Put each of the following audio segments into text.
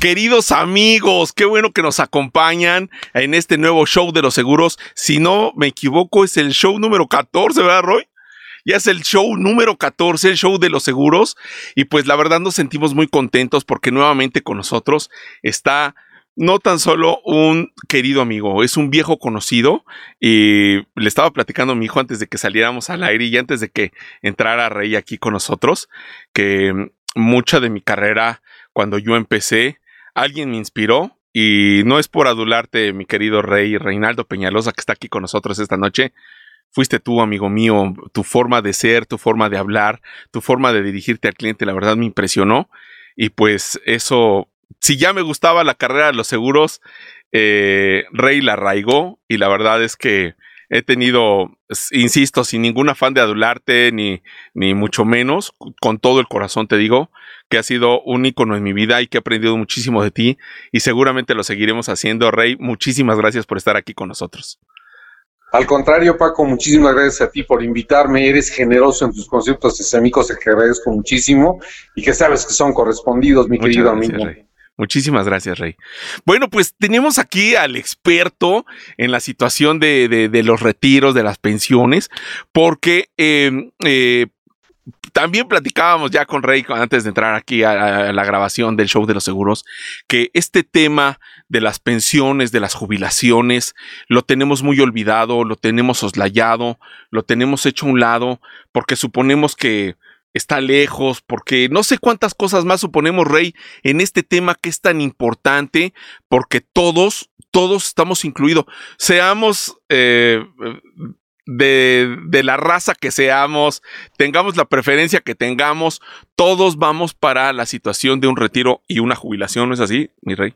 Queridos amigos, qué bueno que nos acompañan en este nuevo show de los seguros. Si no me equivoco, es el show número 14, ¿verdad, Roy? Ya es el show número 14, el show de los seguros. Y pues la verdad nos sentimos muy contentos porque nuevamente con nosotros está no tan solo un querido amigo, es un viejo conocido. Y le estaba platicando a mi hijo antes de que saliéramos al aire y antes de que entrara Rey aquí con nosotros, que mucha de mi carrera, cuando yo empecé, alguien me inspiró. Y no es por adularte, mi querido Rey Reinaldo Peñalosa, que está aquí con nosotros esta noche. Fuiste tú, amigo mío, tu forma de ser, tu forma de hablar, tu forma de dirigirte al cliente, la verdad me impresionó. Y pues eso si ya me gustaba la carrera de los seguros, eh, Rey la arraigó y la verdad es que he tenido, insisto, sin ningún afán de adularte, ni, ni mucho menos, con todo el corazón te digo, que ha sido un ícono en mi vida y que he aprendido muchísimo de ti y seguramente lo seguiremos haciendo. Rey, muchísimas gracias por estar aquí con nosotros. Al contrario, Paco, muchísimas gracias a ti por invitarme. Eres generoso en tus conceptos amigos, te agradezco muchísimo y que sabes que son correspondidos, mi querido amigo. Muchísimas gracias, Rey. Bueno, pues tenemos aquí al experto en la situación de, los retiros, de las pensiones, porque em, eh, también platicábamos ya con Rey antes de entrar aquí a, la grabación del show de los seguros, que este tema de las pensiones, de las jubilaciones, lo tenemos muy olvidado, lo tenemos soslayado, lo tenemos hecho a un lado, porque suponemos que está lejos, porque no sé cuántas cosas más suponemos, Rey, en este tema que es tan importante, porque todos, todos estamos incluidos, seamos eh, de, de, la raza que seamos, tengamos la preferencia que tengamos, todos vamos para la situación de un retiro y una jubilación, ¿no es así, mi Rey?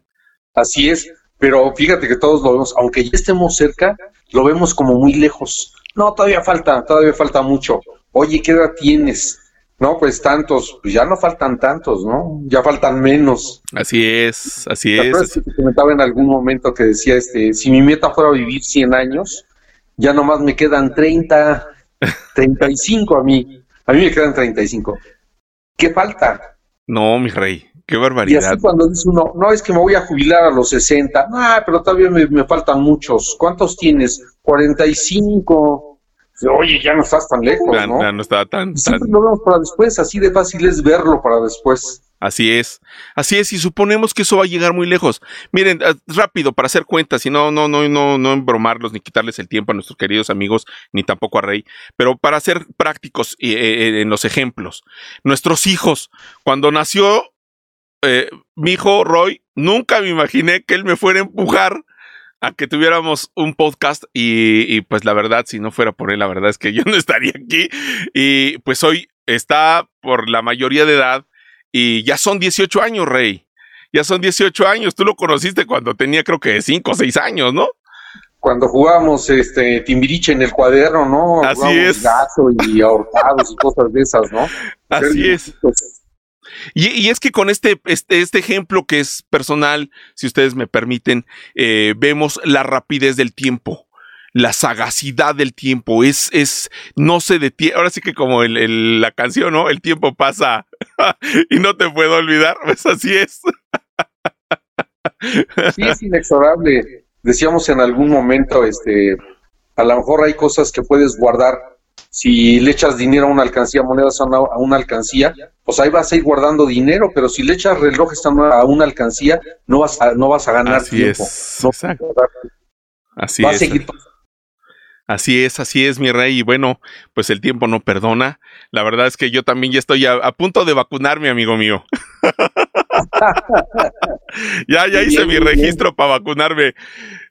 Así es, pero fíjate que todos lo vemos, aunque ya estemos cerca, lo vemos como muy lejos. No, todavía falta, todavía falta mucho. Oye, ¿qué edad tienes? No, pues tantos, pues ya no faltan tantos, ¿no? Ya faltan menos. Así es, así es. Que comentaba en algún momento que decía, este, si mi meta fuera vivir 100 años, ya nomás me quedan 30, 35 a mí. A mí me quedan 35. ¿Qué falta? No, mi rey, qué barbaridad. Y así cuando dice uno, no, es que me voy a jubilar a los 60. Ah, pero todavía me, me faltan muchos. ¿Cuántos tienes? 45 oye, ya no estás tan lejos, ¿no? Ya no está tan, lo vemos para después, así de fácil es verlo para después. Así es, así es, y suponemos que eso va a llegar muy lejos. Miren, eh, rápido, para hacer cuentas, y no, no, no, no, no embromarlos ni quitarles el tiempo a nuestros queridos amigos, ni tampoco a Rey, pero para ser prácticos eh, eh, en los ejemplos. Nuestros hijos, cuando nació mi hijo Roy, nunca me imaginé que él me fuera a empujar a que tuviéramos un podcast y, pues la verdad, si no fuera por él, la verdad es que yo no estaría aquí. Y pues hoy está por la mayoría de edad y ya son 18 años, Rey. Ya son 18 años. Tú lo conociste cuando tenía creo que 5 o 6 años, ¿no? Cuando jugábamos este Timbiriche en el cuaderno, ¿no? Así es. Gato y ahorcados y cosas de esas, ¿no? Así es. Y, es que con este, este, este, ejemplo que es personal, si ustedes me permiten, eh, vemos la rapidez del tiempo, la sagacidad del tiempo. Es, es, no se detiene. Ahora sí que como la canción, ¿no? El tiempo pasa y no te puedo olvidar. Pues así es. sí, es inexorable. Decíamos en algún momento, este, a lo mejor hay cosas que puedes guardar si le echas dinero a una alcancía, monedas a una, alcancía, pues ahí vas a ir guardando dinero, pero si le echas relojes a una, alcancía, no vas a, no vas a ganar así Es, Así es. Así es, así es, mi rey. Y bueno, pues el tiempo no perdona. La verdad es que yo también ya estoy a, punto de vacunarme, amigo mío. ya, ya hice mi registro para vacunarme.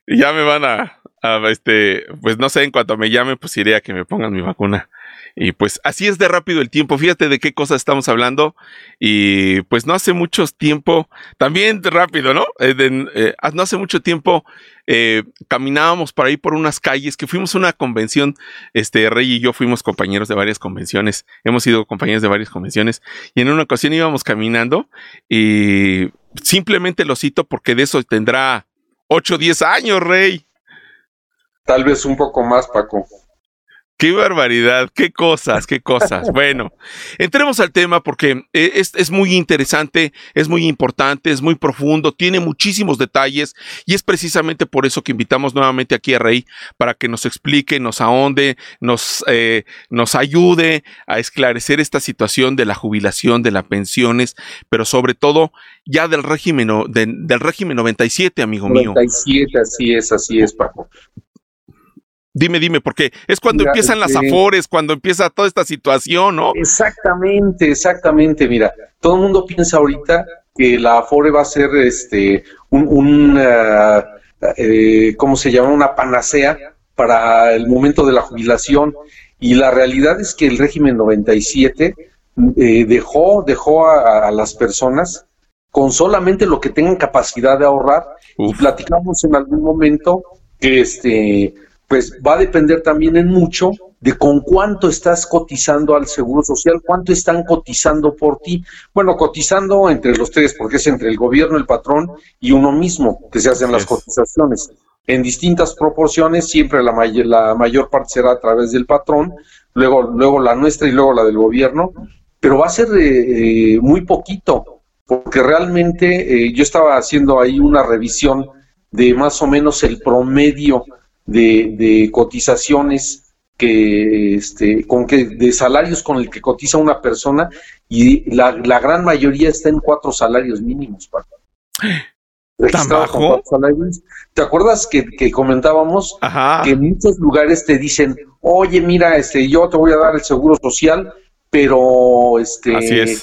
Ya me van a, Ah, este, pues no sé, en cuanto me llame, pues iré a que me pongan mi vacuna. Y pues así es de rápido el tiempo. Fíjate de qué cosas estamos hablando. Y pues no hace mucho tiempo, también rápido, ¿no? Eh, eh, no hace mucho tiempo eh, caminábamos por ahí por unas calles que fuimos a una convención. Este Rey y yo fuimos compañeros de varias convenciones. Hemos sido compañeros de varias convenciones. Y en una ocasión íbamos caminando y simplemente lo cito porque de eso tendrá 8 o 10 años, Rey. Tal vez un poco más, Paco. Qué barbaridad, qué cosas, qué cosas. Bueno, entremos al tema porque eh, es, es, muy interesante, es muy importante, es muy profundo, tiene muchísimos detalles y es precisamente por eso que invitamos nuevamente aquí a Rey para que nos explique, nos ahonde, nos, eh, nos ayude a esclarecer esta situación de la jubilación, de las pensiones, pero sobre todo ya del régimen, del régimen 97, amigo mío. 97, así es, así es, Paco. Dime, dime, porque es cuando empiezan las este afores, cuando empieza toda esta situación, ¿no? Exactamente, exactamente. Mira, todo el mundo piensa ahorita que la afore va a ser este un, uh, eh, ¿cómo se llama? Una panacea para el momento de la jubilación. Y la realidad es que el régimen 97 eh, dejó, dejó a, las personas con solamente lo que tengan capacidad de ahorrar. Y platicamos en algún momento que este pues va a depender también en mucho de con cuánto estás cotizando al Seguro Social, cuánto están cotizando por ti. Bueno, cotizando entre los tres, porque es entre el gobierno, el patrón y uno mismo que se hacen las cotizaciones. En distintas proporciones, siempre la, la mayor parte será a través del patrón, luego, luego la nuestra y luego la del gobierno, pero va a ser eh, muy poquito, porque realmente eh, yo estaba haciendo ahí una revisión de más o menos el promedio de, cotizaciones que este con que de salarios con el que cotiza una persona y la, gran mayoría está en cuatro salarios mínimos ¿Tan bajo? ¿Te acuerdas que, comentábamos que en muchos lugares te dicen, oye, mira, este, yo te voy a dar el seguro social, pero este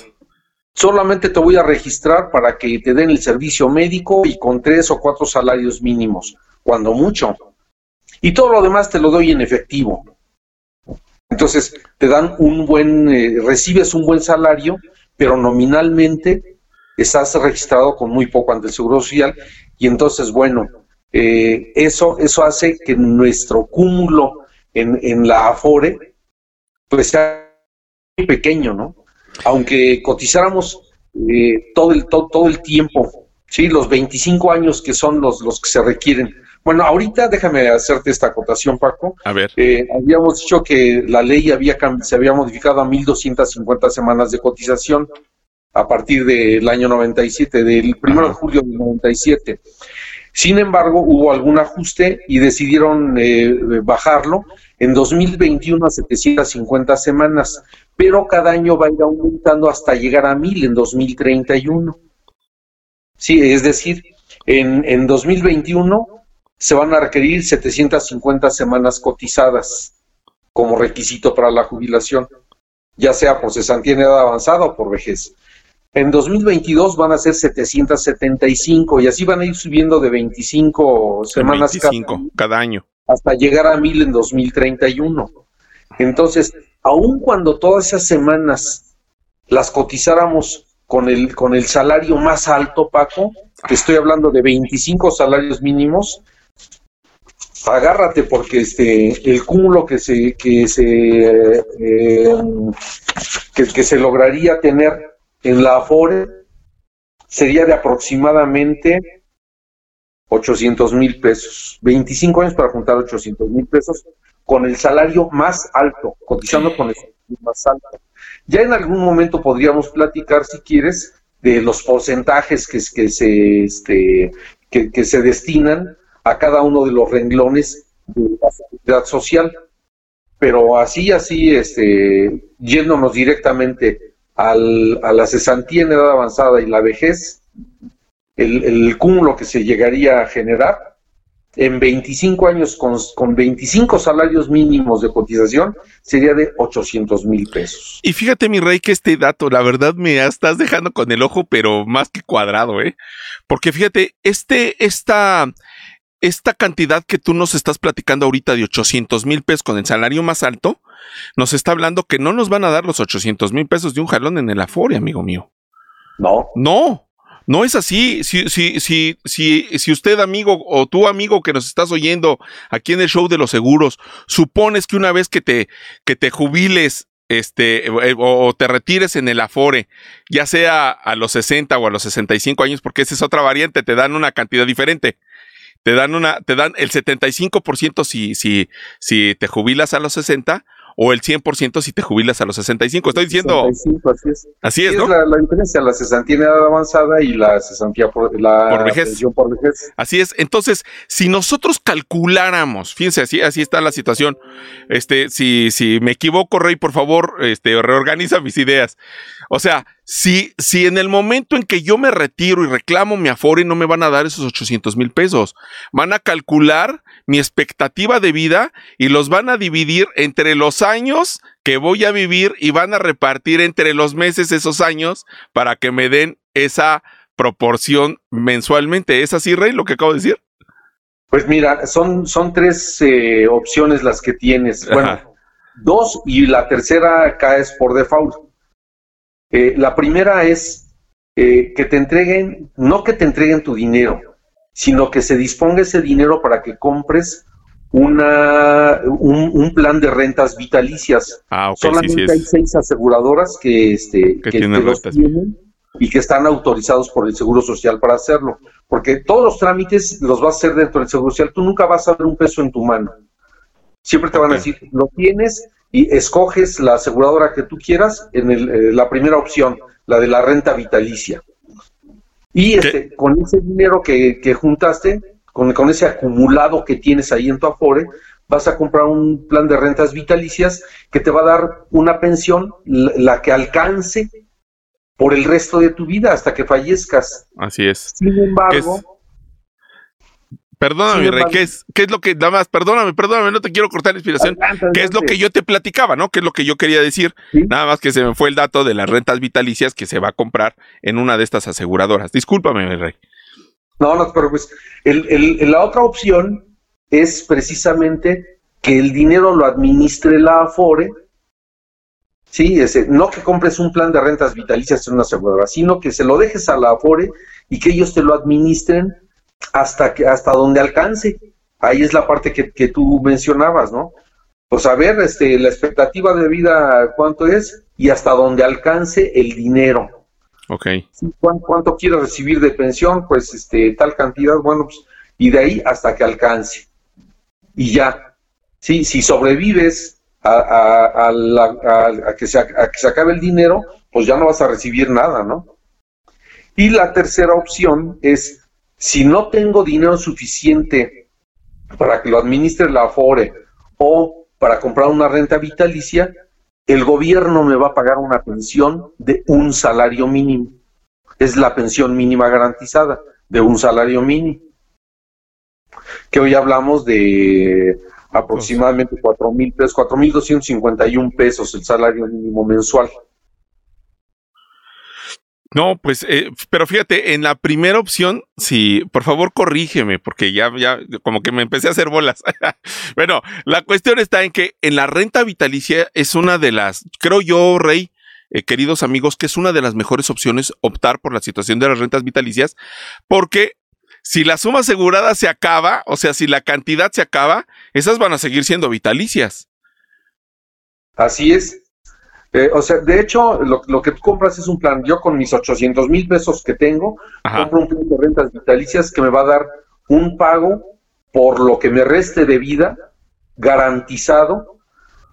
solamente te voy a registrar para que te den el servicio médico y con tres o cuatro salarios mínimos, cuando mucho y todo lo demás te lo doy en efectivo. Entonces, te dan un buen, eh, recibes un buen salario, pero nominalmente estás registrado con muy poco ante el Seguro Social y entonces, bueno, eh, eso, eso hace que nuestro cúmulo en, en la AFORE pues sea muy pequeño, ¿no? Aunque cotizáramos eh, todo, el, todo, todo el tiempo, ¿sí? Los 25 años que son los, los que se requieren bueno, ahorita déjame hacerte esta acotación, Paco. A ver. Eh, habíamos dicho que la ley había se había modificado a 1.250 semanas de cotización a partir del año 97, del 1 de julio del 97. Sin embargo, hubo algún ajuste y decidieron eh, bajarlo en 2021 a 750 semanas, pero cada año va a ir aumentando hasta llegar a 1000 en 2031. Sí, es decir, en, en 2021 se van a requerir 750 semanas cotizadas como requisito para la jubilación, ya sea por cesantía en edad avanzada o por vejez. En 2022 van a ser 775 y así van a ir subiendo de 25 semanas cada, año hasta llegar a 1000 en 2031. Entonces, aun cuando todas esas semanas las cotizáramos con el, con el salario más alto, Paco, que estoy hablando de 25 salarios mínimos, agárrate porque este el cúmulo que se que se eh, que, se lograría tener en la Afore sería de aproximadamente 800 mil pesos. 25 años para juntar 800 mil pesos con el salario más alto cotizando con el salario más alto. Ya en algún momento podríamos platicar si quieres de los porcentajes que, que se este que, que se destinan a cada uno de los renglones de la seguridad social. Pero así, así, este, yéndonos directamente al, a la cesantía en edad avanzada y la vejez, el, el cúmulo que se llegaría a generar en 25 años con, con, 25 salarios mínimos de cotización sería de 800 mil pesos. Y fíjate, mi rey, que este dato, la verdad, me estás dejando con el ojo, pero más que cuadrado, ¿eh? Porque fíjate, este, esta, esta cantidad que tú nos estás platicando ahorita de 800 mil pesos con el salario más alto, nos está hablando que no nos van a dar los 800 mil pesos de un jalón en el Afore, amigo mío. No. No, no es así. Si, si, si, si, si usted, amigo, o tú, amigo, que nos estás oyendo aquí en el show de los seguros, supones que una vez que te, que te jubiles este, eh, o, te retires en el Afore, ya sea a los 60 o a los 65 años, porque esa es otra variante, te dan una cantidad diferente te dan una, te dan el 75% si, si, si te jubilas a los 60 o el 100% si te jubilas a los 65. Estoy diciendo... 65, así es. Así es, ¿no? la, diferencia, la cesantía en edad avanzada y la cesantía por, la por vejez. por vejez. Así es. Entonces, si nosotros calculáramos, fíjense, así, así está la situación. Este, si, si me equivoco, Rey, por favor, este, reorganiza mis ideas. O sea, si, si en el momento en que yo me retiro y reclamo mi afore, no me van a dar esos 800 mil pesos. Van a calcular mi expectativa de vida y los van a dividir entre los años que voy a vivir y van a repartir entre los meses esos años para que me den esa proporción mensualmente. ¿Es así, Rey, lo que acabo de decir? Pues mira, son, son tres eh, opciones las que tienes. Bueno, dos y la tercera caes por default. Eh, la primera es eh, que te entreguen, no que te entreguen tu dinero, sino que se disponga ese dinero para que compres una, un, plan de rentas vitalicias. Ah, Solamente hay seis aseguradoras que, este, que, tienen, y que están autorizados por el Seguro Social para hacerlo. Porque todos los trámites los vas a hacer dentro del Seguro Social. Tú nunca vas a ver un peso en tu mano. Siempre te van a decir, lo tienes, y escoges la aseguradora que tú quieras en eh, la primera opción, la de la renta vitalicia. Y este, con ese dinero que, juntaste, con, con, ese acumulado que tienes ahí en tu Afore, vas a comprar un plan de rentas vitalicias que te va a dar una pensión, la, que alcance por el resto de tu vida hasta que fallezcas. Así es. Sin embargo, Perdóname, Rey, ¿qué es, ¿qué es lo que, nada más, perdóname, perdóname, no te quiero cortar la inspiración, ¿qué es lo que yo te platicaba, no? ¿Qué es lo que yo quería decir? Nada más que se me fue el dato de las rentas vitalicias que se va a comprar en una de estas aseguradoras. Discúlpame, Rey. No, no pero pues El, la otra opción es precisamente que el dinero lo administre la Afore, sí, ese, no que compres un plan de rentas vitalicias en una aseguradora, sino que se lo dejes a la Afore y que ellos te lo administren hasta, que, hasta donde alcance. Ahí es la parte que, que tú mencionabas, ¿no? Pues a ver, este, la expectativa de vida, ¿cuánto es? Y hasta donde alcance el dinero. Ok. ¿Cuánto, quieres recibir de pensión? Pues este, tal cantidad, bueno, pues, y de ahí hasta que alcance. Y ya. Sí, si sobrevives a, a, a, a, que se, a que se acabe el dinero, pues ya no vas a recibir nada, ¿no? Y la tercera opción es si no tengo dinero suficiente para que lo administre la Afore o para comprar una renta vitalicia, el gobierno me va a pagar una pensión de un salario mínimo. Es la pensión mínima garantizada de un salario mínimo. Que hoy hablamos de aproximadamente cuatro mil pesos, cuatro mil doscientos cincuenta y un pesos el salario mínimo mensual. No, pues, eh, pero fíjate, en la primera opción, sí, por favor corrígeme, porque ya, ya, como que me empecé a hacer bolas. bueno, la cuestión está en que en la renta vitalicia es una de las, creo yo, Rey, eh, queridos amigos, que es una de las mejores opciones optar por la situación de las rentas vitalicias, porque si la suma asegurada se acaba, o sea, si la cantidad se acaba, esas van a seguir siendo vitalicias. Así es, eh, o sea, de hecho, lo, que tú compras es un plan. Yo con mis 800 mil pesos que tengo, compro un plan de rentas vitalicias que me va a dar un pago por lo que me reste de vida, garantizado,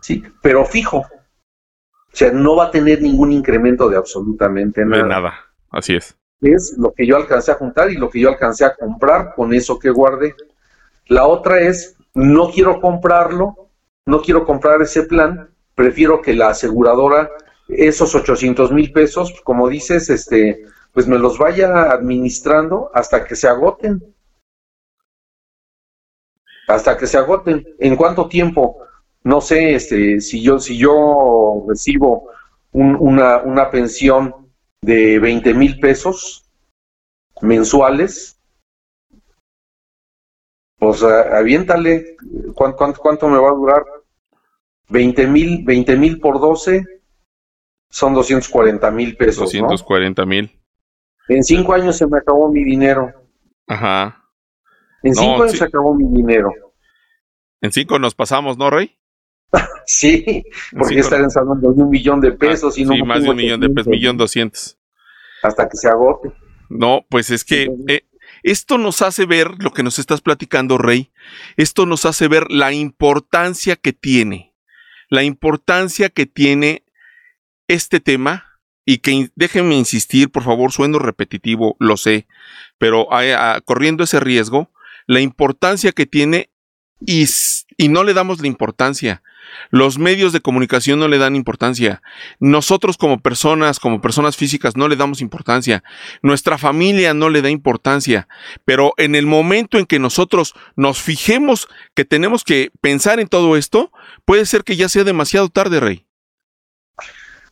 sí, pero fijo. O sea, no va a tener ningún incremento de absolutamente nada. De nada, así es. Es lo que yo alcancé a juntar y lo que yo alcancé a comprar con eso que guardé. La otra es, no quiero comprarlo, no quiero comprar ese plan, prefiero que la aseguradora esos 800 mil pesos, como dices, este, pues me los vaya administrando hasta que se agoten. Hasta que se agoten. ¿En cuánto tiempo? No sé, este, si yo, si yo recibo una, una pensión de 20 mil pesos mensuales, pues aviéntale, ¿cuánto, cuánto me va a durar? 20 mil, 20 mil por 12 son 240 mil pesos. 240 mil. En cinco años se me acabó mi dinero. Ajá. En cinco años se acabó mi dinero. En cinco nos pasamos, ¿no, Rey? sí, porque estar hablando de un millón de pesos. y no sí, más de un millón de pesos, millón doscientos. Hasta que se agote. No, pues es que eh, esto nos hace ver lo que nos estás platicando, Rey. Esto nos hace ver la importancia que tiene la importancia que tiene este tema y que déjenme insistir, por favor, sueno repetitivo, lo sé, pero corriendo ese riesgo, la importancia que tiene y, y no le damos la importancia. Los medios de comunicación no le dan importancia. Nosotros como personas, como personas físicas, no le damos importancia. Nuestra familia no le da importancia. Pero en el momento en que nosotros nos fijemos que tenemos que pensar en todo esto, puede ser que ya sea demasiado tarde, Rey.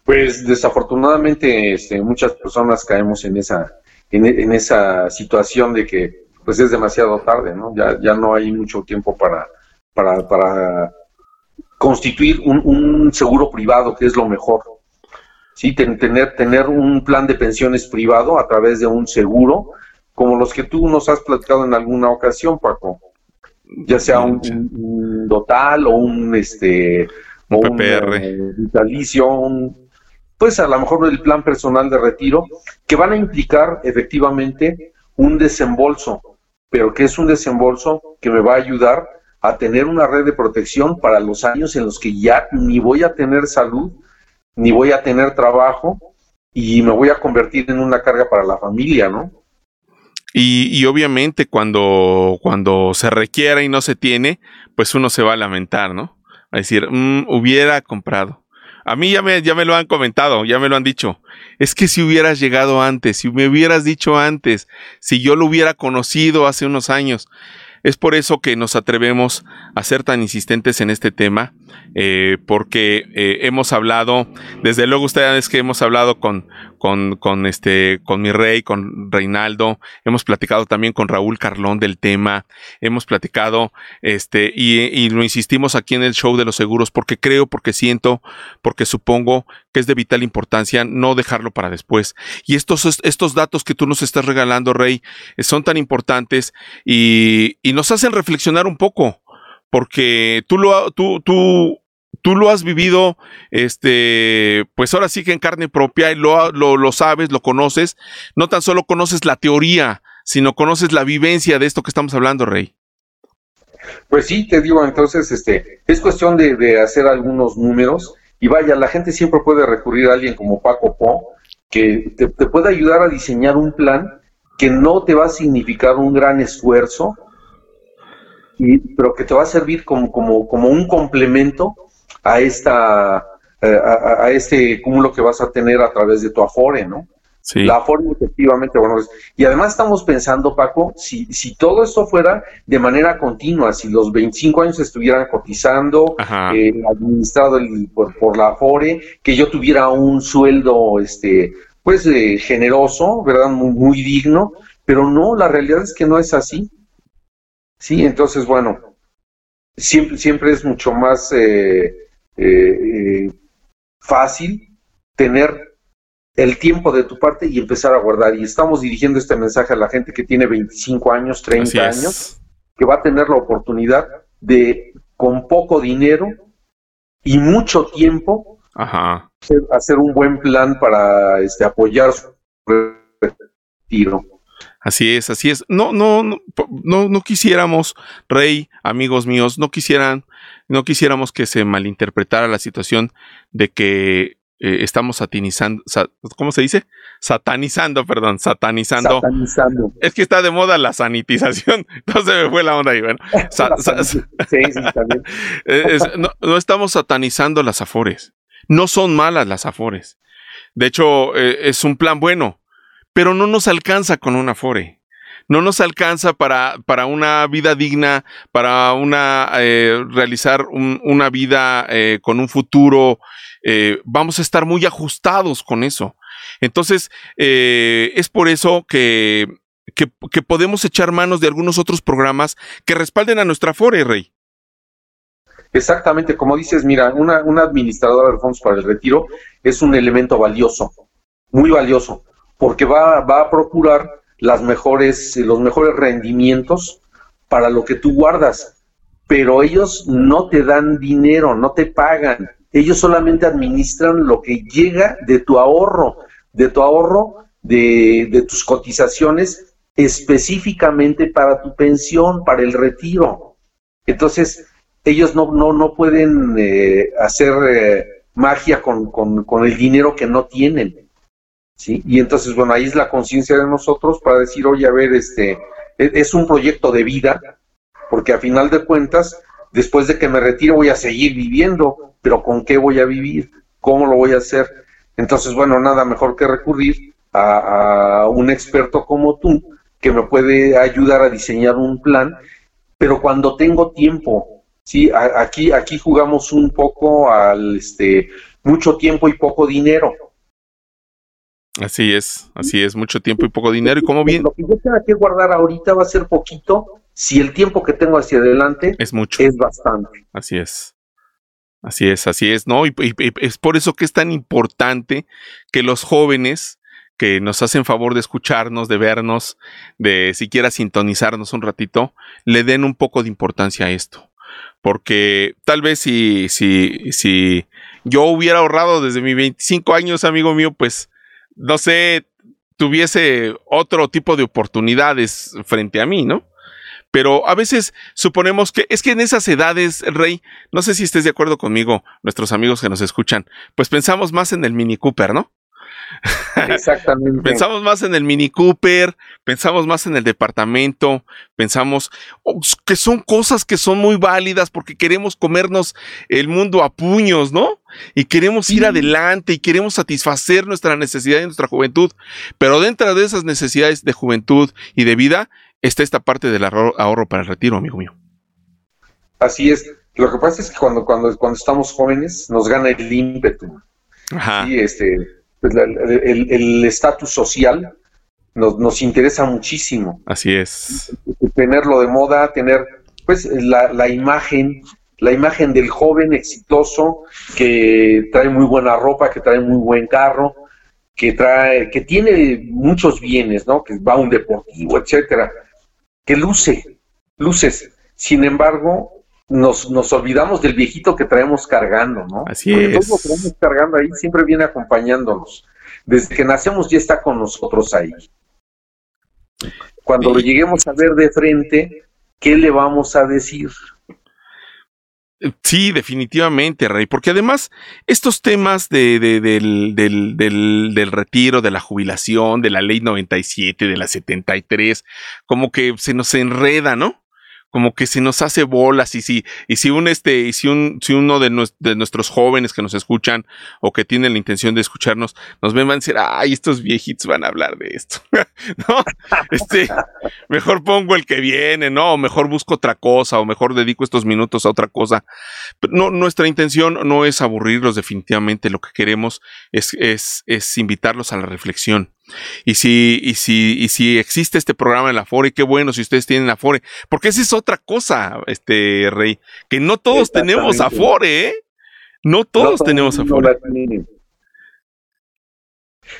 Pues desafortunadamente este, muchas personas caemos en esa, en, esa situación de que pues es demasiado tarde, ¿no? Ya, ya no hay mucho tiempo para, para, para constituir un, seguro privado, que es lo mejor. Sí, tener, tener un plan de pensiones privado a través de un seguro, como los que tú nos has platicado en alguna ocasión, Paco. Ya sea un, un dotal o un este un, PPR. Eh, vitalicio, pues a lo mejor el plan personal de retiro, que van a implicar efectivamente un desembolso, pero que es un desembolso que me va a ayudar a tener una red de protección para los años en los que ya ni voy a tener salud, ni voy a tener trabajo y me voy a convertir en una carga para la familia, ¿no? Y, obviamente cuando, cuando se requiera y no se tiene, pues uno se va a lamentar, ¿no? A decir, mm, hubiera comprado. A mí ya me, ya me lo han comentado, ya me lo han dicho. Es que si hubieras llegado antes, si me hubieras dicho antes, si yo lo hubiera conocido hace unos años, es por eso que nos atrevemos a ser tan insistentes en este tema, eh, porque eh, hemos hablado, desde luego ustedes que hemos hablado con, con, con, este, con mi rey, con Reinaldo, hemos platicado también con Raúl Carlón del tema, hemos platicado, este, y, y lo insistimos aquí en el show de los seguros, porque creo, porque siento, porque supongo que es de vital importancia no dejarlo para después. Y estos, estos datos que tú nos estás regalando, Rey, son tan importantes y, y nos hacen reflexionar un poco, porque tú lo, tú, tú, tú lo has vivido, este, pues ahora sí que en carne propia y lo, lo, lo, sabes, lo conoces. No tan solo conoces la teoría, sino conoces la vivencia de esto que estamos hablando, Rey. Pues sí, te digo, entonces, este, es cuestión de, de hacer algunos números y vaya, la gente siempre puede recurrir a alguien como Paco Po, que te, te puede ayudar a diseñar un plan que no te va a significar un gran esfuerzo, y, pero que te va a servir como, como, como un complemento a esta eh, a, este cúmulo que vas a tener a través de tu Afore, ¿no? Sí. La Afore efectivamente, bueno, y además estamos pensando, Paco, si, si todo esto fuera de manera continua, si los 25 años estuvieran cotizando, eh, administrado por, por, la Afore, que yo tuviera un sueldo, este, pues, eh, generoso, ¿verdad? Muy, muy digno, pero no, la realidad es que no es así. Sí, entonces, bueno, siempre, siempre es mucho más eh, eh, fácil tener el tiempo de tu parte y empezar a guardar. Y estamos dirigiendo este mensaje a la gente que tiene 25 años, 30 años, que va a tener la oportunidad de, con poco dinero y mucho tiempo, Hacer, un buen plan para este, apoyar su retiro. Así es, así es. No, no, no, no, no quisiéramos, Rey, amigos míos, no quisieran, no quisiéramos que se malinterpretara la situación de que eh, estamos satanizando, ¿cómo se dice? Satanizando, perdón, satanizando. Satanizando. Es que está de moda la sanitización. No se me fue la onda ahí, bueno. sí, sí, también. no, no, estamos satanizando las afores. No son malas las afores. De hecho, eh, es un plan bueno pero no nos alcanza con un Afore. No nos alcanza para, para una vida digna, para una eh, realizar una vida eh, con un futuro. Eh, vamos a estar muy ajustados con eso. Entonces, es por eso que, que, podemos echar manos de algunos otros programas que respalden a nuestra Afore, Rey. Exactamente, como dices, mira, una, una administradora de fondos para el retiro es un elemento valioso, muy valioso porque va, va a procurar las mejores, los mejores rendimientos para lo que tú guardas, pero ellos no te dan dinero, no te pagan, ellos solamente administran lo que llega de tu ahorro, de tu ahorro, de, de tus cotizaciones específicamente para tu pensión, para el retiro. Entonces, ellos no, no, no pueden eh, hacer eh, magia con, con, el dinero que no tienen. ¿Sí? Y entonces, bueno, ahí es la conciencia de nosotros para decir, oye, a ver, este, e, es un proyecto de vida, porque a final de cuentas, después de que me retiro voy a seguir viviendo, pero ¿con qué voy a vivir? ¿Cómo lo voy a hacer? Entonces, bueno, nada mejor que recurrir a, a un experto como tú, que me puede ayudar a diseñar un plan, pero cuando tengo tiempo, sí, aquí, aquí jugamos un poco al este mucho tiempo y poco dinero. Así es, así es, mucho tiempo y poco dinero. Y como bien. Lo que yo tenga que guardar ahorita va a ser poquito, si el tiempo que tengo hacia adelante es mucho. Es bastante. Así es. Así es, así es, ¿no? y es por eso que es tan importante que los jóvenes que nos hacen favor de escucharnos, de vernos, de siquiera sintonizarnos un ratito, le den un poco de importancia a esto. Porque tal vez si, si, si yo hubiera ahorrado desde mis 25 años, amigo mío, pues no sé, tuviese otro tipo de oportunidades frente a mí, ¿no? Pero a veces suponemos que es que en esas edades, Rey, no sé si estés de acuerdo conmigo, nuestros amigos que nos escuchan, pues pensamos más en el Mini Cooper, ¿no? Exactamente. pensamos más en el Mini Cooper, pensamos más en el departamento, pensamos oh, que son cosas que son muy válidas porque queremos comernos el mundo a puños, ¿no? Y queremos ir adelante y queremos satisfacer nuestra necesidad y nuestra juventud. Pero dentro de esas necesidades de juventud y de vida está esta parte del ahorro, para el retiro, amigo mío. Así es. Lo que pasa es que cuando, cuando, cuando estamos jóvenes nos gana el ímpetu. Ajá. Sí, este, pues, el estatus social nos, nos, interesa muchísimo. Así es. Tenerlo de moda, tener pues la, la, imagen, la imagen del joven exitoso que trae muy buena ropa, que trae muy buen carro, que trae, que tiene muchos bienes, ¿no? Que va a un deportivo, etcétera, que luce, luces. Sin embargo, nos, nos olvidamos del viejito que traemos cargando, ¿no? Así Porque es. Todos lo traemos cargando ahí, siempre viene acompañándonos. Desde que nacemos ya está con nosotros ahí. Cuando lo lleguemos a ver de frente, ¿qué le vamos a decir? Sí, definitivamente, Rey, porque además estos temas de, de, del, del, del, del, retiro, de la jubilación, de la ley 97, de la 73, como que se nos enreda, ¿no? Como que se nos hace bolas y si, y si un este, y si un, si uno de, nuestros jóvenes que nos escuchan o que tienen la intención de escucharnos, nos ven, van a decir, ay, estos viejitos van a hablar de esto. no, este, mejor pongo el que viene, ¿no? O mejor busco otra cosa, o mejor dedico estos minutos a otra cosa. Pero no, nuestra intención no es aburrirlos definitivamente, lo que queremos es, es, es invitarlos a la reflexión y si, y si, y si existe este programa en la Afore, qué bueno si ustedes tienen Afore, porque esa es otra cosa, este Rey, que no todos tenemos Afore, ¿eh? No todos tenemos Afore.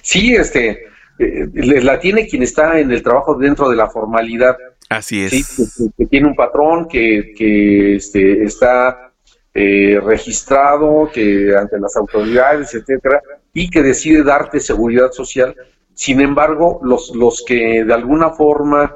sí, este, eh, la tiene quien está en el trabajo dentro de la formalidad. Así es. que, tiene un patrón que, que este, está eh, registrado, que ante las autoridades, etcétera, y que decide darte seguridad social sin embargo, los, los que de alguna forma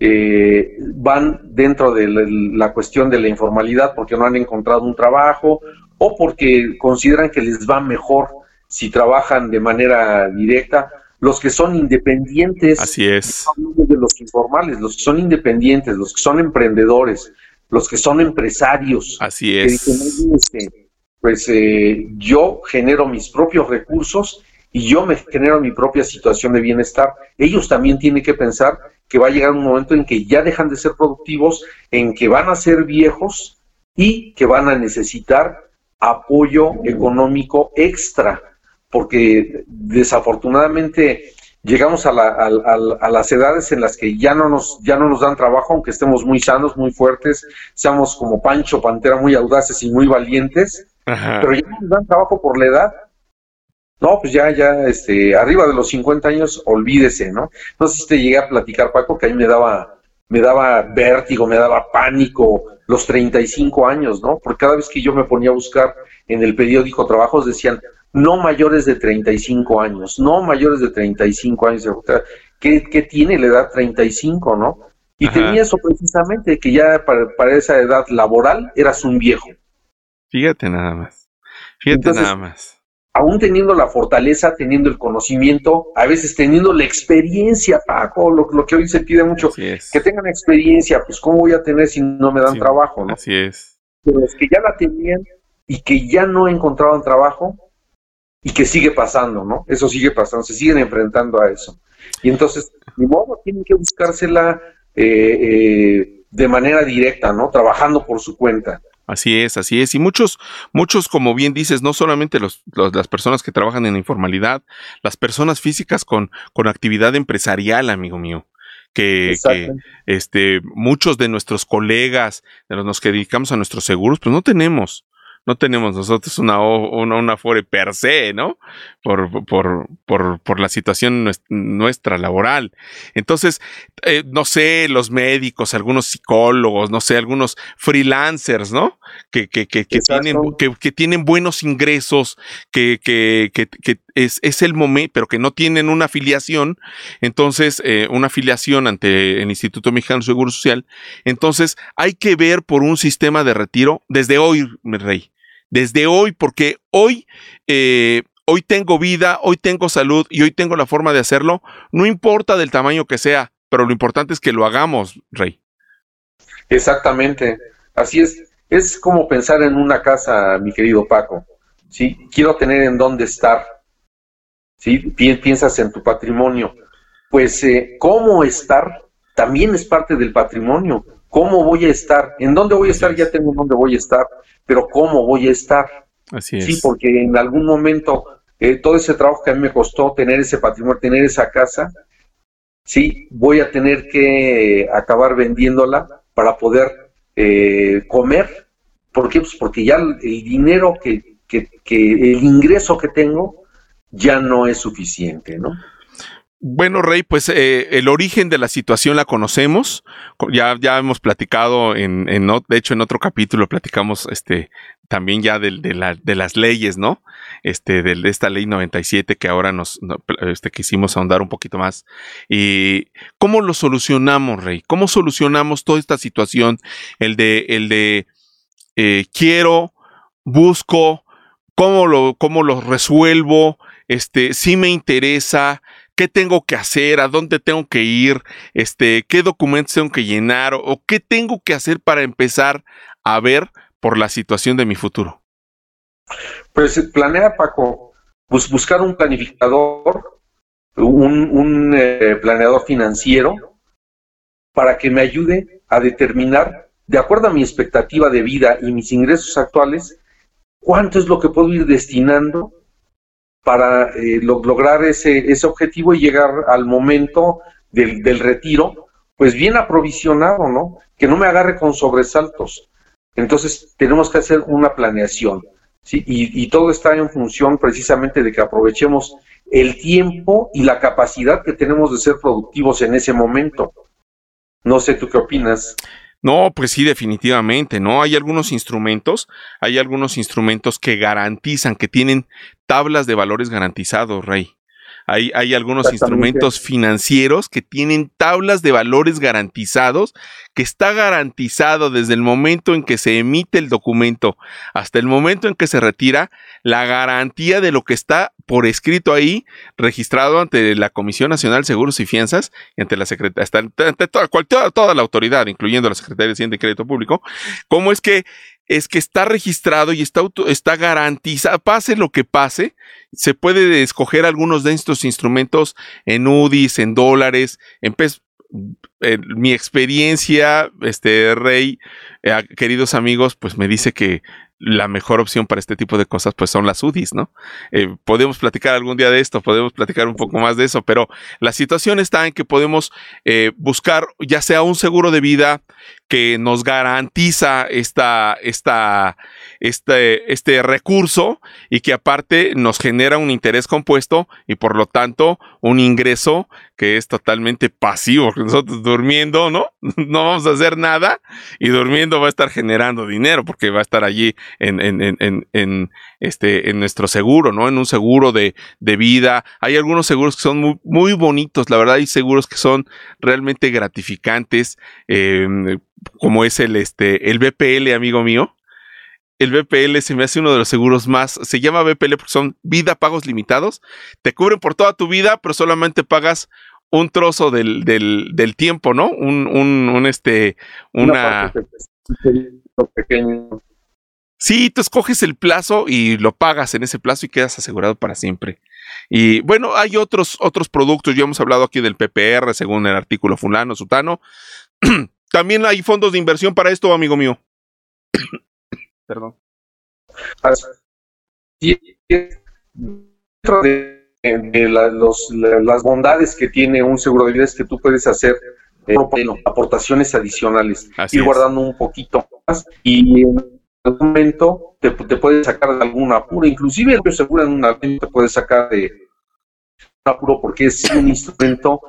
eh, van dentro de la, cuestión de la informalidad porque no han encontrado un trabajo o porque consideran que les va mejor si trabajan de manera directa, los que son independientes, así es, de los informales, los que son independientes, los que son emprendedores, los que son empresarios, así es, este, pues eh, yo genero mis propios recursos y yo me genero mi propia situación de bienestar. Ellos también tienen que pensar que va a llegar un momento en que ya dejan de ser productivos, en que van a ser viejos y que van a necesitar apoyo económico extra, porque desafortunadamente llegamos a, las edades en las que ya no nos ya no nos dan trabajo, aunque estemos muy sanos, muy fuertes, seamos como Pancho Pantera, muy audaces y muy valientes, pero ya no nos dan trabajo por la edad no, pues ya, ya, este, arriba de los 50 años, olvídese, ¿no? No sé si te llegué a platicar, Paco, que a mí me daba, me daba vértigo, me daba pánico los 35 años, ¿no? Porque cada vez que yo me ponía a buscar en el periódico trabajos decían, no mayores de 35 años, no mayores de 35 años. ¿Qué, qué tiene la edad 35, no? Y tenía eso precisamente, que ya para, esa edad laboral eras un viejo. Fíjate nada más. Fíjate nada más. Aún teniendo la fortaleza, teniendo el conocimiento, a veces teniendo la experiencia, Paco, lo, que hoy se pide mucho, que tengan experiencia, pues ¿cómo voy a tener si no me dan trabajo? ¿no? Así es. Pero es que ya la tenían y que ya no encontraban trabajo y que sigue pasando, ¿no? Eso sigue pasando, se siguen enfrentando a eso. Y entonces, ni modo, tienen que buscársela eh, eh, de manera directa, ¿no? Trabajando por su cuenta. Así es, así es. Y muchos, muchos, como bien dices, no solamente los, las personas que trabajan en la informalidad, las personas físicas con, con actividad empresarial, amigo mío. Que, que, este, muchos de nuestros colegas, de los que dedicamos a nuestros seguros, pues no tenemos no tenemos nosotros una, una, per se, ¿no? Por, por, por, por la situación nuestra laboral. Entonces, eh, no sé, los médicos, algunos psicólogos, no sé, algunos freelancers, ¿no? Que, que, que, que tienen, que, tienen buenos ingresos, que, que, que, es, es, el momento, pero que no tienen una afiliación, entonces, eh, una afiliación ante el Instituto Mexicano de Seguro Social. Entonces, hay que ver por un sistema de retiro desde hoy, mi rey desde hoy, porque hoy, eh, hoy tengo vida, hoy tengo salud y hoy tengo la forma de hacerlo, no importa del tamaño que sea, pero lo importante es que lo hagamos, Rey. Exactamente, así es. Es como pensar en una casa, mi querido Paco. ¿sí? Quiero tener en dónde estar. ¿Sí? Piensas en tu patrimonio. Pues eh, cómo estar también es parte del patrimonio. ¿Cómo voy a estar? ¿En dónde voy a estar? Ya tengo dónde voy a estar, pero ¿cómo voy a estar? Así es. Sí, porque en algún momento eh, todo ese trabajo que a mí me costó tener ese patrimonio, tener esa casa, sí, voy a tener que acabar vendiéndola para poder eh, comer. ¿Por qué? Pues porque ya el, dinero que, que, que, el ingreso que tengo ya no es suficiente, ¿no? Bueno, Rey, pues eh, el origen de la situación la conocemos. Ya, ya hemos platicado en, de hecho, en otro capítulo platicamos este también ya de, de, la, de las leyes, ¿no? Este, de, esta ley 97 que ahora nos este, quisimos ahondar un poquito más. Y cómo lo solucionamos, Rey? ¿Cómo solucionamos toda esta situación? El de, el de eh, quiero, busco, cómo lo, cómo lo resuelvo, este, si me interesa, qué tengo que hacer, a dónde tengo que ir, este, qué documentos tengo que llenar o, qué tengo que hacer para empezar a ver por la situación de mi futuro. Pues planea, Paco, buscar un planificador, un, eh, planeador financiero, para que me ayude a determinar, de acuerdo a mi expectativa de vida y mis ingresos actuales, cuánto es lo que puedo ir destinando para eh, lograr ese, ese objetivo y llegar al momento del, del, retiro, pues bien aprovisionado, ¿no? Que no me agarre con sobresaltos. Entonces tenemos que hacer una planeación, ¿sí? Y, y todo está en función precisamente de que aprovechemos el tiempo y la capacidad que tenemos de ser productivos en ese momento. No sé, ¿tú qué opinas? No, pues sí, definitivamente, ¿no? Hay algunos instrumentos, hay algunos instrumentos que garantizan, que tienen tablas de valores garantizados, Rey. Hay, hay algunos instrumentos financieros que tienen tablas de valores garantizados, que está garantizado desde el momento en que se emite el documento hasta el momento en que se retira, la garantía de lo que está por escrito ahí, registrado ante la Comisión Nacional de Seguros y Fianzas ante la Secretaría, ante toda, toda, la autoridad, incluyendo la Secretaría de Hacienda Crédito Público, cómo es que es que está registrado y está, está garantizado, pase lo que pase, se puede escoger algunos de estos instrumentos en UDIs, en dólares, en pesos. mi experiencia, este Rey, eh, queridos amigos, pues me dice que la mejor opción para este tipo de cosas pues son las UDIs, ¿no? Eh, podemos platicar algún día de esto, podemos platicar un poco más de eso, pero la situación está en que podemos eh, buscar ya sea un seguro de vida que nos garantiza esta, esta, este, este recurso y que aparte nos genera un interés compuesto y por lo tanto un ingreso que es totalmente pasivo. Nosotros durmiendo, ¿no? No vamos a hacer nada y durmiendo va a estar generando dinero porque va a estar allí en, en, en, este, en nuestro seguro, ¿no? En un seguro de, de vida. Hay algunos seguros que son muy, bonitos, la verdad hay seguros que son realmente gratificantes, em, como es el, este, el BPL, amigo mío el BPL se me hace uno de los seguros más, se llama BPL porque son vida pagos limitados, te cubren por toda tu vida, pero solamente pagas un trozo del, del, del tiempo, ¿no? Un, un, un este, una... Sí, tú escoges el plazo y lo pagas en ese plazo y quedas asegurado para siempre. Y bueno, hay otros, otros productos, ya hemos hablado aquí del PPR, según el artículo fulano, sutano. También hay fondos de inversión para esto, amigo mío. Perdón. Dentro de, las bondades que tiene un seguro de vida es que tú puedes hacer eh, aportaciones adicionales, ir guardando un poquito más y en algún momento te, puedes sacar de algún apuro, inclusive el seguro en un momento te puede sacar de un apuro porque es un instrumento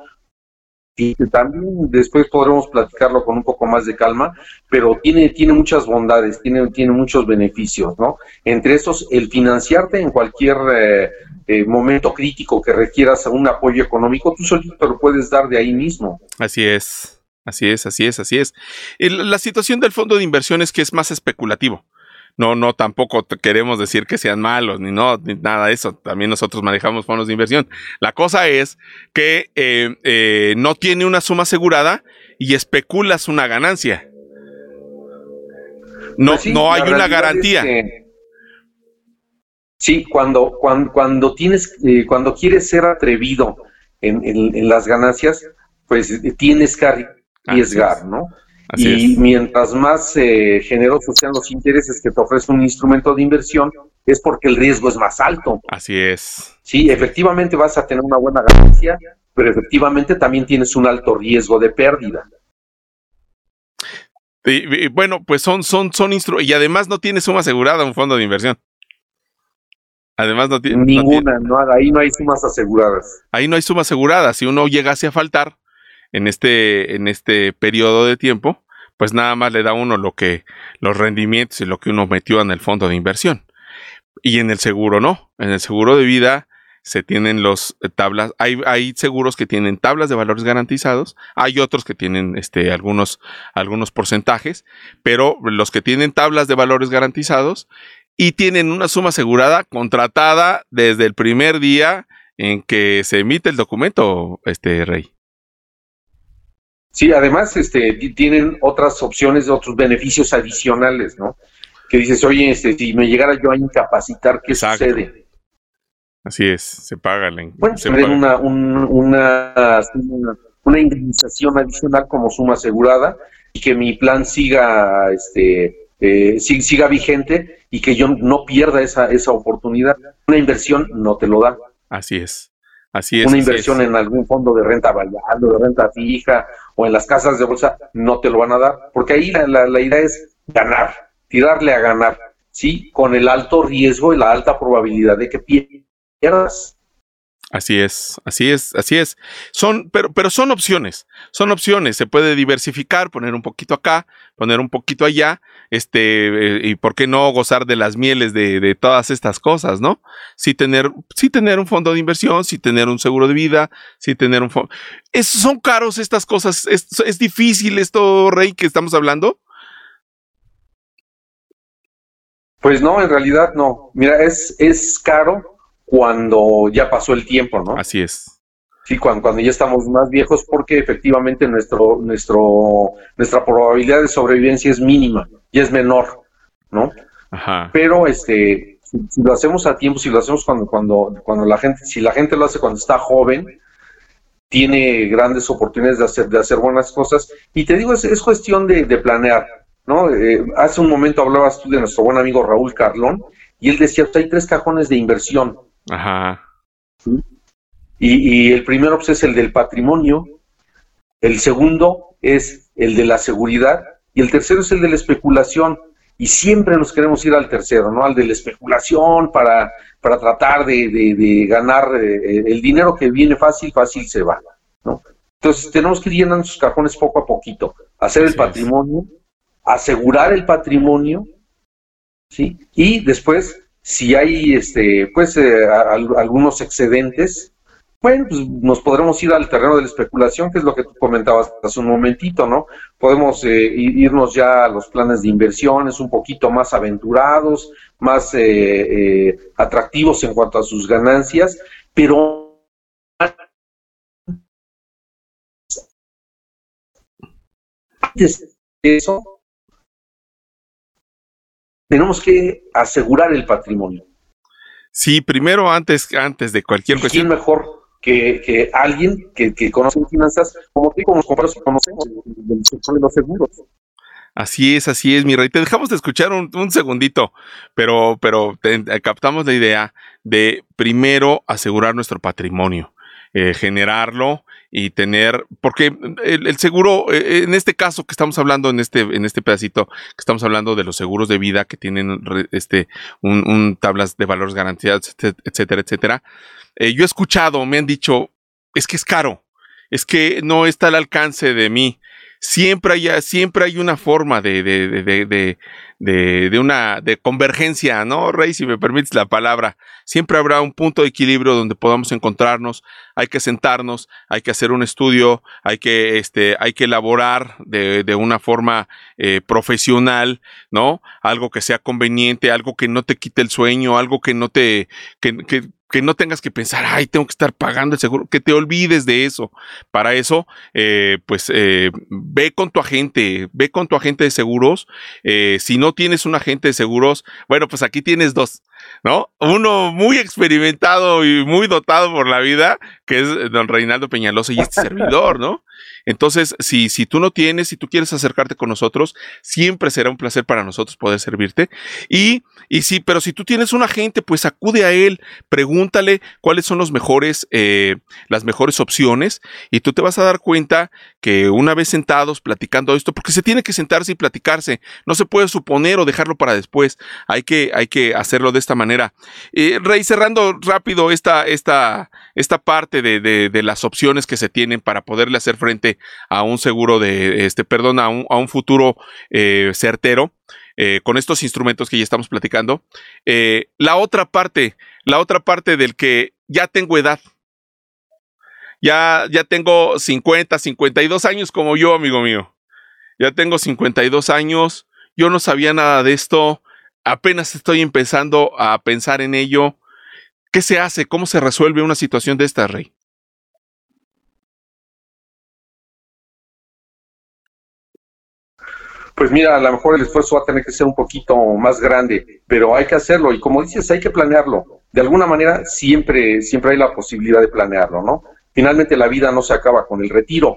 y también después podremos platicarlo con un poco más de calma, pero tiene, tiene muchas bondades, tiene, tiene muchos beneficios, ¿no? Entre esos, el financiarte en cualquier eh, eh, momento crítico que requieras un apoyo económico, tú solito lo puedes dar de ahí mismo. Así es. Así es, así es, así es. la situación del fondo de inversión es que es más especulativo. No, no, tampoco queremos decir que sean malos, ni no, ni nada de eso. También nosotros manejamos fondos de inversión. La cosa es que eh, eh, no tiene una suma asegurada y especulas una ganancia. No, pues no hay una garantía. sí, cuando, cuando, cuando tienes, eh, cuando quieres ser atrevido en, en, las ganancias, pues tienes que arriesgar, ¿no? Y mientras más eh, generosos sean los intereses que te ofrece un instrumento de inversión, es porque el riesgo es más alto. Así es. Sí, efectivamente vas a tener una buena ganancia, pero efectivamente también tienes un alto riesgo de pérdida. Y, bueno, pues son, son, son y además no tiene suma asegurada un fondo de inversión. Además no tiene. Ninguna, no ahí no hay sumas aseguradas. Ahí no hay suma asegurada. Si uno llegase a faltar, en este, en este periodo de tiempo, pues nada más le da uno lo que, los rendimientos y lo que uno metió en el fondo de inversión. Y en el seguro no. En el seguro de vida se tienen los eh, tablas, hay, hay seguros que tienen tablas de valores garantizados, hay otros que tienen este, algunos, algunos porcentajes, pero los que tienen tablas de valores garantizados y tienen una suma asegurada contratada desde el primer día en que se emite el documento, este rey. Sí, además este, tienen otras opciones, otros beneficios adicionales, ¿no? Que dices, oye, este, si me llegara yo a incapacitar, ¿qué sucede? Así es, se paga la Bueno, se Una, una, una, indemnización adicional como suma asegurada y que mi plan siga, este, eh, siga vigente y que yo no pierda esa, esa oportunidad. Una inversión no te lo da. Así es. Así es. Una inversión en algún fondo de renta variable, de renta fija o en las casas de bolsa, no te lo van a dar, porque ahí la, la, idea es ganar, tirarle a ganar, ¿sí? Con el alto riesgo y la alta probabilidad de que pierdas. Así es, así es, así es. Son, pero, pero son opciones, son opciones. Se puede diversificar, poner un poquito acá, poner un poquito allá, este, y por qué no gozar de las mieles de, de, todas estas cosas, ¿no? Sí tener, sí tener un fondo de inversión, sí tener un seguro de vida, sí tener un fondo. son caros estas cosas, es, es difícil esto, Rey, que estamos hablando. Pues no, en realidad no. Mira, es, es caro cuando ya pasó el tiempo, ¿no? Así es. Sí, cuando, cuando ya estamos más viejos, porque efectivamente nuestro, nuestro, nuestra probabilidad de sobrevivencia es mínima y es menor, ¿no? Ajá. Pero este, si, lo hacemos a tiempo, si lo hacemos cuando, cuando, cuando la gente, si la gente lo hace cuando está joven, tiene grandes oportunidades de hacer, de hacer buenas cosas. Y te digo, es, es cuestión de, de planear, ¿no? Eh, hace un momento hablabas tú de nuestro buen amigo Raúl Carlón, y él decía, hay tres cajones de inversión Ajá. Y, el primero pues, es el del patrimonio, el segundo es el de la seguridad y el tercero es el de la especulación. Y siempre nos queremos ir al tercero, ¿no? Al de la especulación para, para tratar de, ganar eh, el dinero que viene fácil, fácil se va, ¿no? Entonces tenemos que ir llenando sus cajones poco a poquito, hacer el patrimonio, asegurar el patrimonio, ¿sí? Y después, si hay, este, pues, eh, algunos excedentes, bueno, pues nos podremos ir al terreno de la especulación, que es lo que tú comentabas hace un momentito, ¿no? Podemos eh, irnos ya a los planes de inversiones un poquito más aventurados, más eh, eh, atractivos en cuanto a sus ganancias, pero antes de eso, tenemos que asegurar el patrimonio. Sí, primero antes, antes de cualquier cuestión. mejor que, alguien que, que, conoce finanzas, como tú, como los compañeros conocemos del sector de los seguros. Así es, así es, mi rey. Te dejamos de escuchar un, un segundito, pero, pero captamos la idea de primero asegurar nuestro patrimonio, eh, generarlo y tener, porque el, seguro, eh, en este caso que estamos hablando, en este, en este pedacito, que estamos hablando de los seguros de vida que tienen este, un tablas de valores garantizados, etcétera, etcétera. Eh, yo he escuchado, me han dicho, es que es caro, es que no está al alcance de mí. Siempre hay, siempre hay una forma de, de, de, de, una de convergencia, ¿no, Rey? Si me permites la palabra. Siempre habrá un punto de equilibrio donde podamos encontrarnos. Hay que sentarnos, hay que hacer un estudio, hay que, este, hay que elaborar de, una forma eh, profesional, ¿no? Algo que sea conveniente, algo que no te quite el sueño, algo que no te, que, que que no tengas que pensar, ay, tengo que estar pagando el seguro, que te olvides de eso. Para eso, eh, pues eh, ve con tu agente, ve con tu agente de seguros. Eh, si no tienes un agente de seguros, bueno, pues aquí tienes dos. ¿no? Uno muy experimentado y muy dotado por la vida, que es don Reinaldo Peñalosa y este servidor, ¿no? Entonces, si, si tú no tienes, si tú quieres acercarte con nosotros, siempre será un placer para nosotros poder servirte. Y, y sí, pero si tú tienes un agente, pues acude a él, pregúntale cuáles son los mejores, eh, las mejores opciones, y tú te vas a dar cuenta que una vez sentados platicando esto, porque se tiene que sentarse y platicarse, no se puede suponer o dejarlo para después, hay que, hay que hacerlo de esta manera. Eh, Rey, cerrando rápido esta, esta, esta parte de, de, las opciones que se tienen para poderle hacer frente a un seguro de, este, perdón, a un, a un futuro eh, certero. Eh, con estos instrumentos que ya estamos platicando. la otra parte, la otra parte del que ya tengo edad, ya, ya tengo 50, 52 años como yo, amigo mío. Ya tengo 52 años. Yo no sabía nada de esto. Apenas estoy empezando a pensar en ello. ¿Qué se hace? ¿Cómo se resuelve una situación de esta, Rey? Pues mira, a lo mejor el esfuerzo va a tener que ser un poquito más grande, pero hay que hacerlo y como dices, hay que planearlo. De alguna manera siempre, siempre hay la posibilidad de planearlo, ¿no? finalmente la vida no se acaba con el retiro.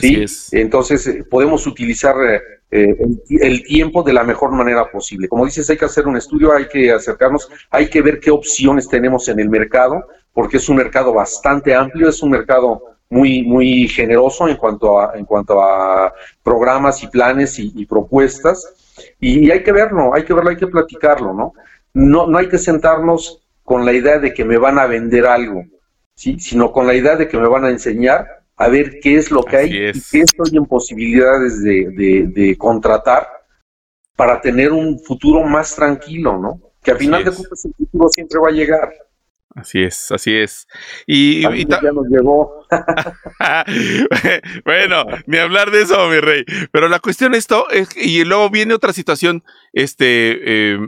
¿Sí? Entonces eh, podemos utilizar eh, eh, el, tiempo de la mejor manera posible. Como dices, hay que hacer un estudio, hay que acercarnos, hay que ver qué opciones tenemos en el mercado, porque es un mercado bastante amplio, es un mercado muy muy generoso en cuanto a en cuanto a programas y planes y, propuestas y hay que verlo, hay que verlo, hay que platicarlo, ¿no? No no hay que sentarnos con la idea de que me van a vender algo ¿sí? sino con la idea de que me van a enseñar a ver qué es lo que hay y qué estoy en posibilidades de, contratar para tener un futuro más tranquilo, ¿no? Que al final de cuentas el futuro siempre va a llegar. Así es, así es. Y, ya nos llegó. bueno, ni hablar de eso, mi rey. Pero la cuestión esto es, y luego viene otra situación, este, eh,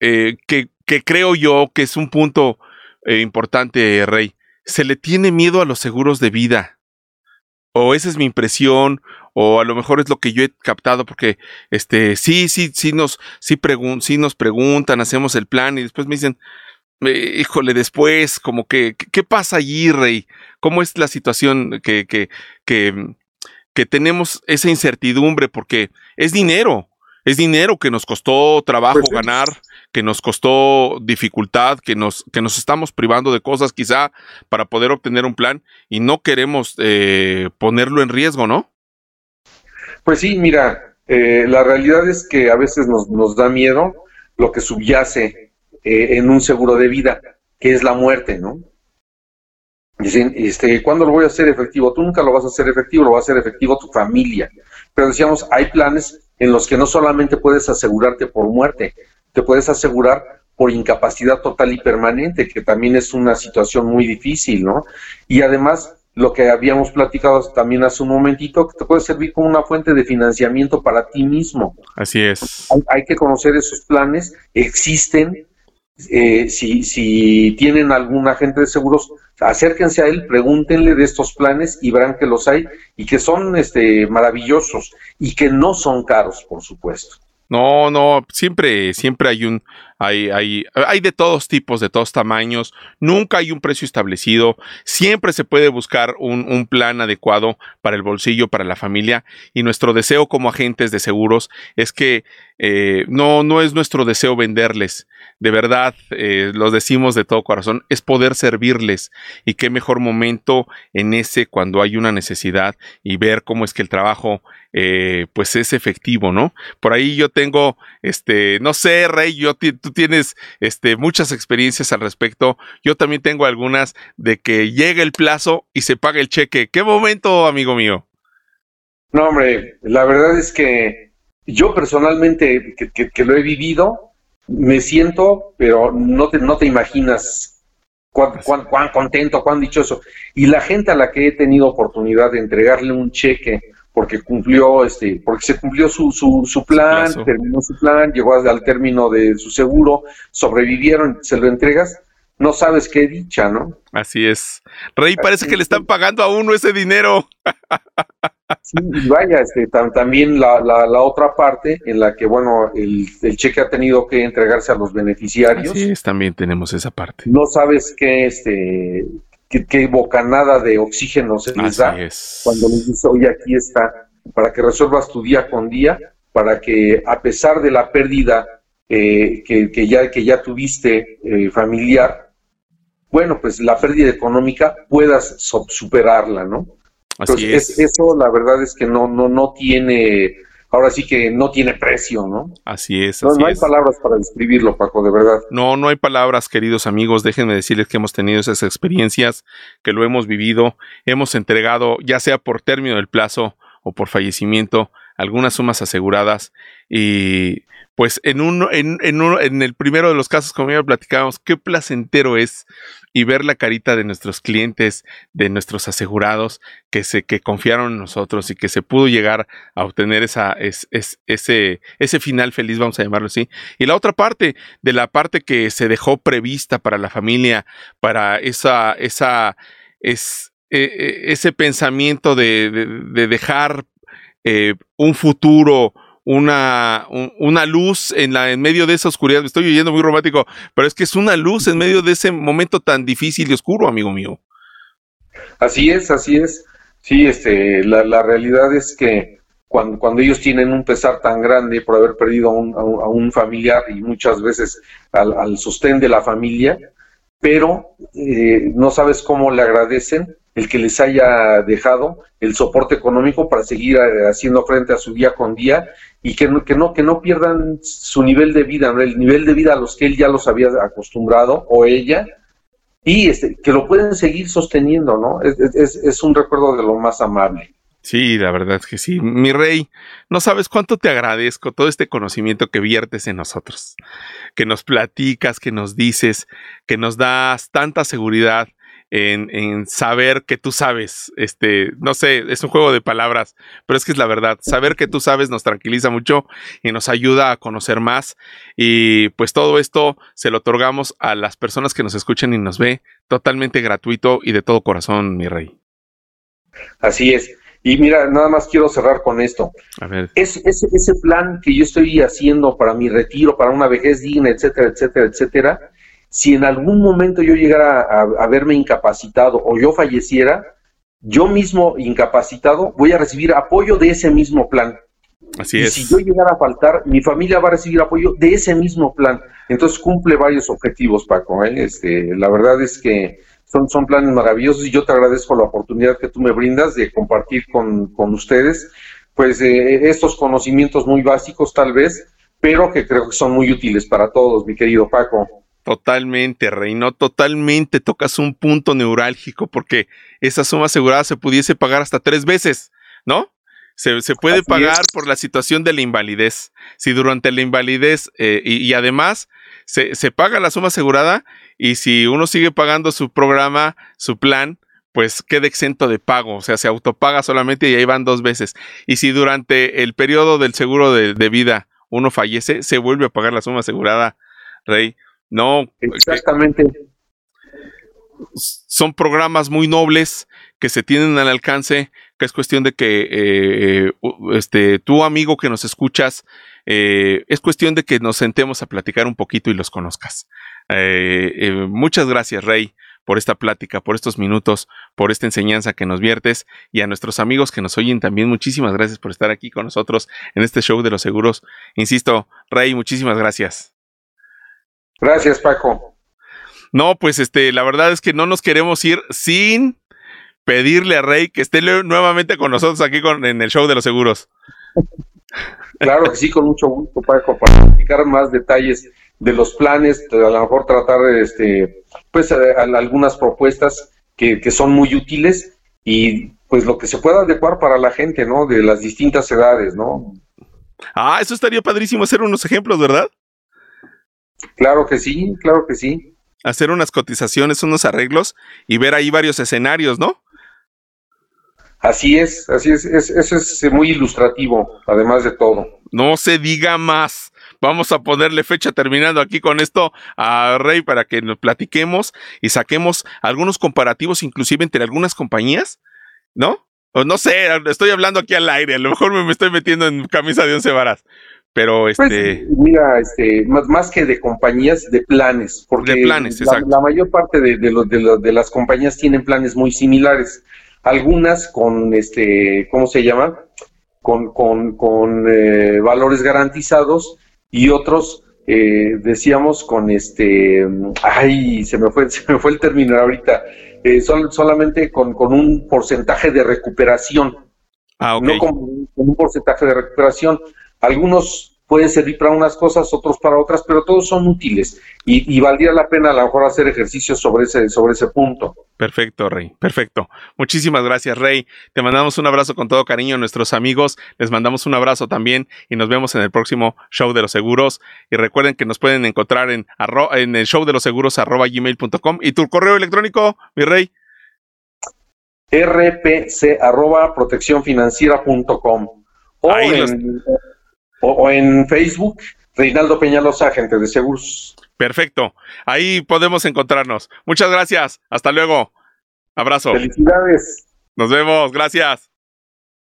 eh, que, que, creo yo que es un punto eh, importante, rey se le tiene miedo a los seguros de vida. O esa es mi impresión, o a lo mejor es lo que yo he captado, porque este, sí, sí, sí nos, sí, sí nos preguntan, hacemos el plan y después me dicen, híjole, después, como que, ¿qué pasa allí, Rey? ¿Cómo es la situación que, que, que, que tenemos esa incertidumbre? Porque es dinero, es dinero que nos costó trabajo pues ganar, que nos costó dificultad, que nos, que nos estamos privando de cosas quizá para poder obtener un plan y no queremos eh, ponerlo en riesgo, ¿no? Pues sí, mira, eh, la realidad es que a veces nos, nos da miedo lo que subyace eh, en un seguro de vida, que es la muerte, ¿no? Dicen, este, ¿cuándo lo voy a hacer efectivo? Tú nunca lo vas a hacer efectivo, lo va a hacer efectivo tu familia. Pero decíamos, hay planes en los que no solamente puedes asegurarte por muerte, te puedes asegurar por incapacidad total y permanente, que también es una situación muy difícil, ¿no? Y además, lo que habíamos platicado también hace un momentito, que te puede servir como una fuente de financiamiento para ti mismo. Así es. Hay, que conocer esos planes, existen. Eh, si, si tienen algún agente de seguros, acérquense a él, pregúntenle de estos planes y verán que los hay y que son este, maravillosos y que no son caros, por supuesto. No, no, siempre, siempre hay un, hay, hay, hay de todos tipos, de todos tamaños, nunca hay un precio establecido, siempre se puede buscar un, un, plan adecuado para el bolsillo, para la familia, y nuestro deseo como agentes de seguros es que eh, no, no es nuestro deseo venderles, de verdad, eh, los decimos de todo corazón, es poder servirles, y qué mejor momento en ese cuando hay una necesidad y ver cómo es que el trabajo eh, pues es efectivo, ¿no? Por ahí yo tengo, este, no sé, Rey, yo tú tienes este, muchas experiencias al respecto. Yo también tengo algunas de que llega el plazo y se paga el cheque. ¿Qué momento, amigo mío? No, hombre, la verdad es que yo personalmente, que, lo he vivido, me siento, pero no te, no te imaginas cuán, cuán, cuán contento, cuán dichoso. Y la gente a la que he tenido oportunidad de entregarle un cheque porque cumplió, este, porque se cumplió su, su, su plan, terminó su plan, llegó al término de su seguro, sobrevivieron, se lo entregas, no sabes qué dicha, ¿no? Así es. Rey, parece que le están pagando a uno ese dinero. Sí, vaya, este, también la, la, la, otra parte en la que, bueno, el, el, cheque ha tenido que entregarse a los beneficiarios. Sí, también tenemos esa parte. No sabes qué, este, qué, bocanada de oxígeno se les da cuando les dice, oye, aquí está, para que resuelvas tu día con día, para que a pesar de la pérdida eh, que, ya, que ya tuviste eh, familiar, bueno, pues la pérdida económica puedas superarla, ¿no? Así es. eso la verdad es que no, no, no tiene ahora sí que no tiene precio, ¿no? Así es. no, hay palabras para describirlo, Paco, de verdad. No, no hay palabras, queridos amigos. Déjenme decirles que hemos tenido esas experiencias, que lo hemos vivido, hemos entregado, ya sea por término del plazo o por fallecimiento, algunas sumas aseguradas y pues en uno, en, en, uno, en el primero de los casos, como ya platicábamos, qué placentero es y ver la carita de nuestros clientes, de nuestros asegurados, que se, que confiaron en nosotros y que se pudo llegar a obtener esa, es, ese, ese final feliz, vamos a llamarlo así. Y la otra parte, de la parte que se dejó prevista para la familia, para esa, esa, es, e, e, ese pensamiento de, de, dejar eh, un futuro, una, una luz en, la, en medio de esa oscuridad. Me estoy oyendo muy romántico, pero es que es una luz en medio de ese momento tan difícil y oscuro, amigo mío. Así es, así es. Sí, este, la, la realidad es que cuando, cuando, ellos tienen un pesar tan grande por haber perdido a un, a un familiar y muchas veces al, sostén de la familia, pero eh, no sabes cómo le agradecen el que les haya dejado el soporte económico para seguir eh, haciendo frente a su día con día y que no, que no, que no pierdan su nivel de vida, el nivel de vida a los que él ya los había acostumbrado o ella, y este, que lo pueden seguir sosteniendo, ¿no? Es, es, es un recuerdo de lo más amable. Sí, la verdad es que sí. Mi rey, no sabes cuánto te agradezco todo este conocimiento que viertes en nosotros, que nos platicas, que nos dices, que nos das tanta seguridad en, saber que tú sabes. Este, no sé, es un juego de palabras, pero es que es la verdad. Saber que tú sabes nos tranquiliza mucho y nos ayuda a conocer más. Y pues todo esto se lo otorgamos a las personas que nos escuchan y nos ve totalmente gratuito y de todo corazón, mi rey. Así es. Y mira, nada más quiero cerrar con esto. A ver. Es, ese, ese plan que yo estoy haciendo para mi retiro, para una vejez digna, etcétera, etcétera, etcétera, si en algún momento yo llegara a, verme incapacitado o yo falleciera, yo mismo incapacitado voy a recibir apoyo de ese mismo plan. Así y es. Si yo llegara a faltar, mi familia va a recibir apoyo de ese mismo plan. Entonces cumple varios objetivos, Paco. ¿eh? Este, la verdad es que son, son planes maravillosos y yo te agradezco la oportunidad que tú me brindas de compartir con, con ustedes pues eh, estos conocimientos muy básicos tal vez, pero que creo que son muy útiles para todos, mi querido Paco. Totalmente, Reino, totalmente tocas un punto neurálgico porque esa suma asegurada se pudiese pagar hasta tres veces, ¿no? Se, puede pagar por la situación de la invalidez. Si durante la invalidez eh, y, además se, se, paga la suma asegurada y si uno sigue pagando su programa, su plan, pues queda exento de pago, o sea, se autopaga solamente y ahí van dos veces. Y si durante el periodo del seguro de, de vida uno fallece, se vuelve a pagar la suma asegurada, Rey. No. Exactamente. Son programas muy nobles que se tienen al alcance, que es cuestión de que eh, este, tu amigo que nos escuchas, eh, es cuestión de que nos sentemos a platicar un poquito y los conozcas. Eh, muchas gracias, Rey, por esta plática, por estos minutos, por esta enseñanza que nos viertes y a nuestros amigos que nos oyen también, muchísimas gracias por estar aquí con nosotros en este show de los seguros. Insisto, Rey, muchísimas gracias. Gracias, Paco. No, pues este, la verdad es que no nos queremos ir sin pedirle a Rey que esté nuevamente con nosotros aquí con, en el show de los seguros. Claro que sí, con mucho gusto, Paco, para explicar más detalles de los planes, a lo mejor tratar este, pues algunas propuestas que, que son muy útiles y pues lo que se pueda adecuar para la gente, ¿no? De las distintas edades, ¿no? Ah, eso estaría padrísimo hacer unos ejemplos, ¿verdad? Claro que sí, claro que sí. Hacer unas cotizaciones, unos arreglos y ver ahí varios escenarios, ¿no? Así es, así es, eso es muy ilustrativo, además de todo. No se diga más. Vamos a ponerle fecha terminando aquí con esto a Rey para que nos platiquemos y saquemos algunos comparativos, inclusive entre algunas compañías, ¿no? O no sé, estoy hablando aquí al aire, a lo mejor me, estoy metiendo en camisa de once varas. Pero pues, este. mira, este, más, más que de compañías, de planes. Porque de planes, la, la mayor parte de, de, de, de, las compañías tienen planes muy similares. Algunas con, este, ¿cómo se llama? Con, con, con eh, valores garantizados y otros, eh, decíamos, con este. Ay, se me fue, se me fue el término ahorita. Eh, solamente con, con un porcentaje de recuperación. Ah, okay. No con, con un porcentaje de recuperación algunos pueden servir para unas cosas, otros para otras, pero todos son útiles y, y, valdría la pena a lo mejor hacer ejercicios sobre ese, sobre ese punto. Perfecto, Rey, perfecto. Muchísimas gracias, Rey. Te mandamos un abrazo con todo cariño a nuestros amigos, les mandamos un abrazo también y nos vemos en el próximo show de los seguros. Y recuerden que nos pueden encontrar en, en el show de los seguros arroba gmail.com y tu correo electrónico, mi Rey. rpc arroba proteccionfinanciera.com o Ahí en, los o, en Facebook, Reinaldo Peñalosa, agente de seguros. Perfecto. Ahí podemos encontrarnos. Muchas gracias. Hasta luego. Abrazo. Felicidades. Nos vemos. Gracias.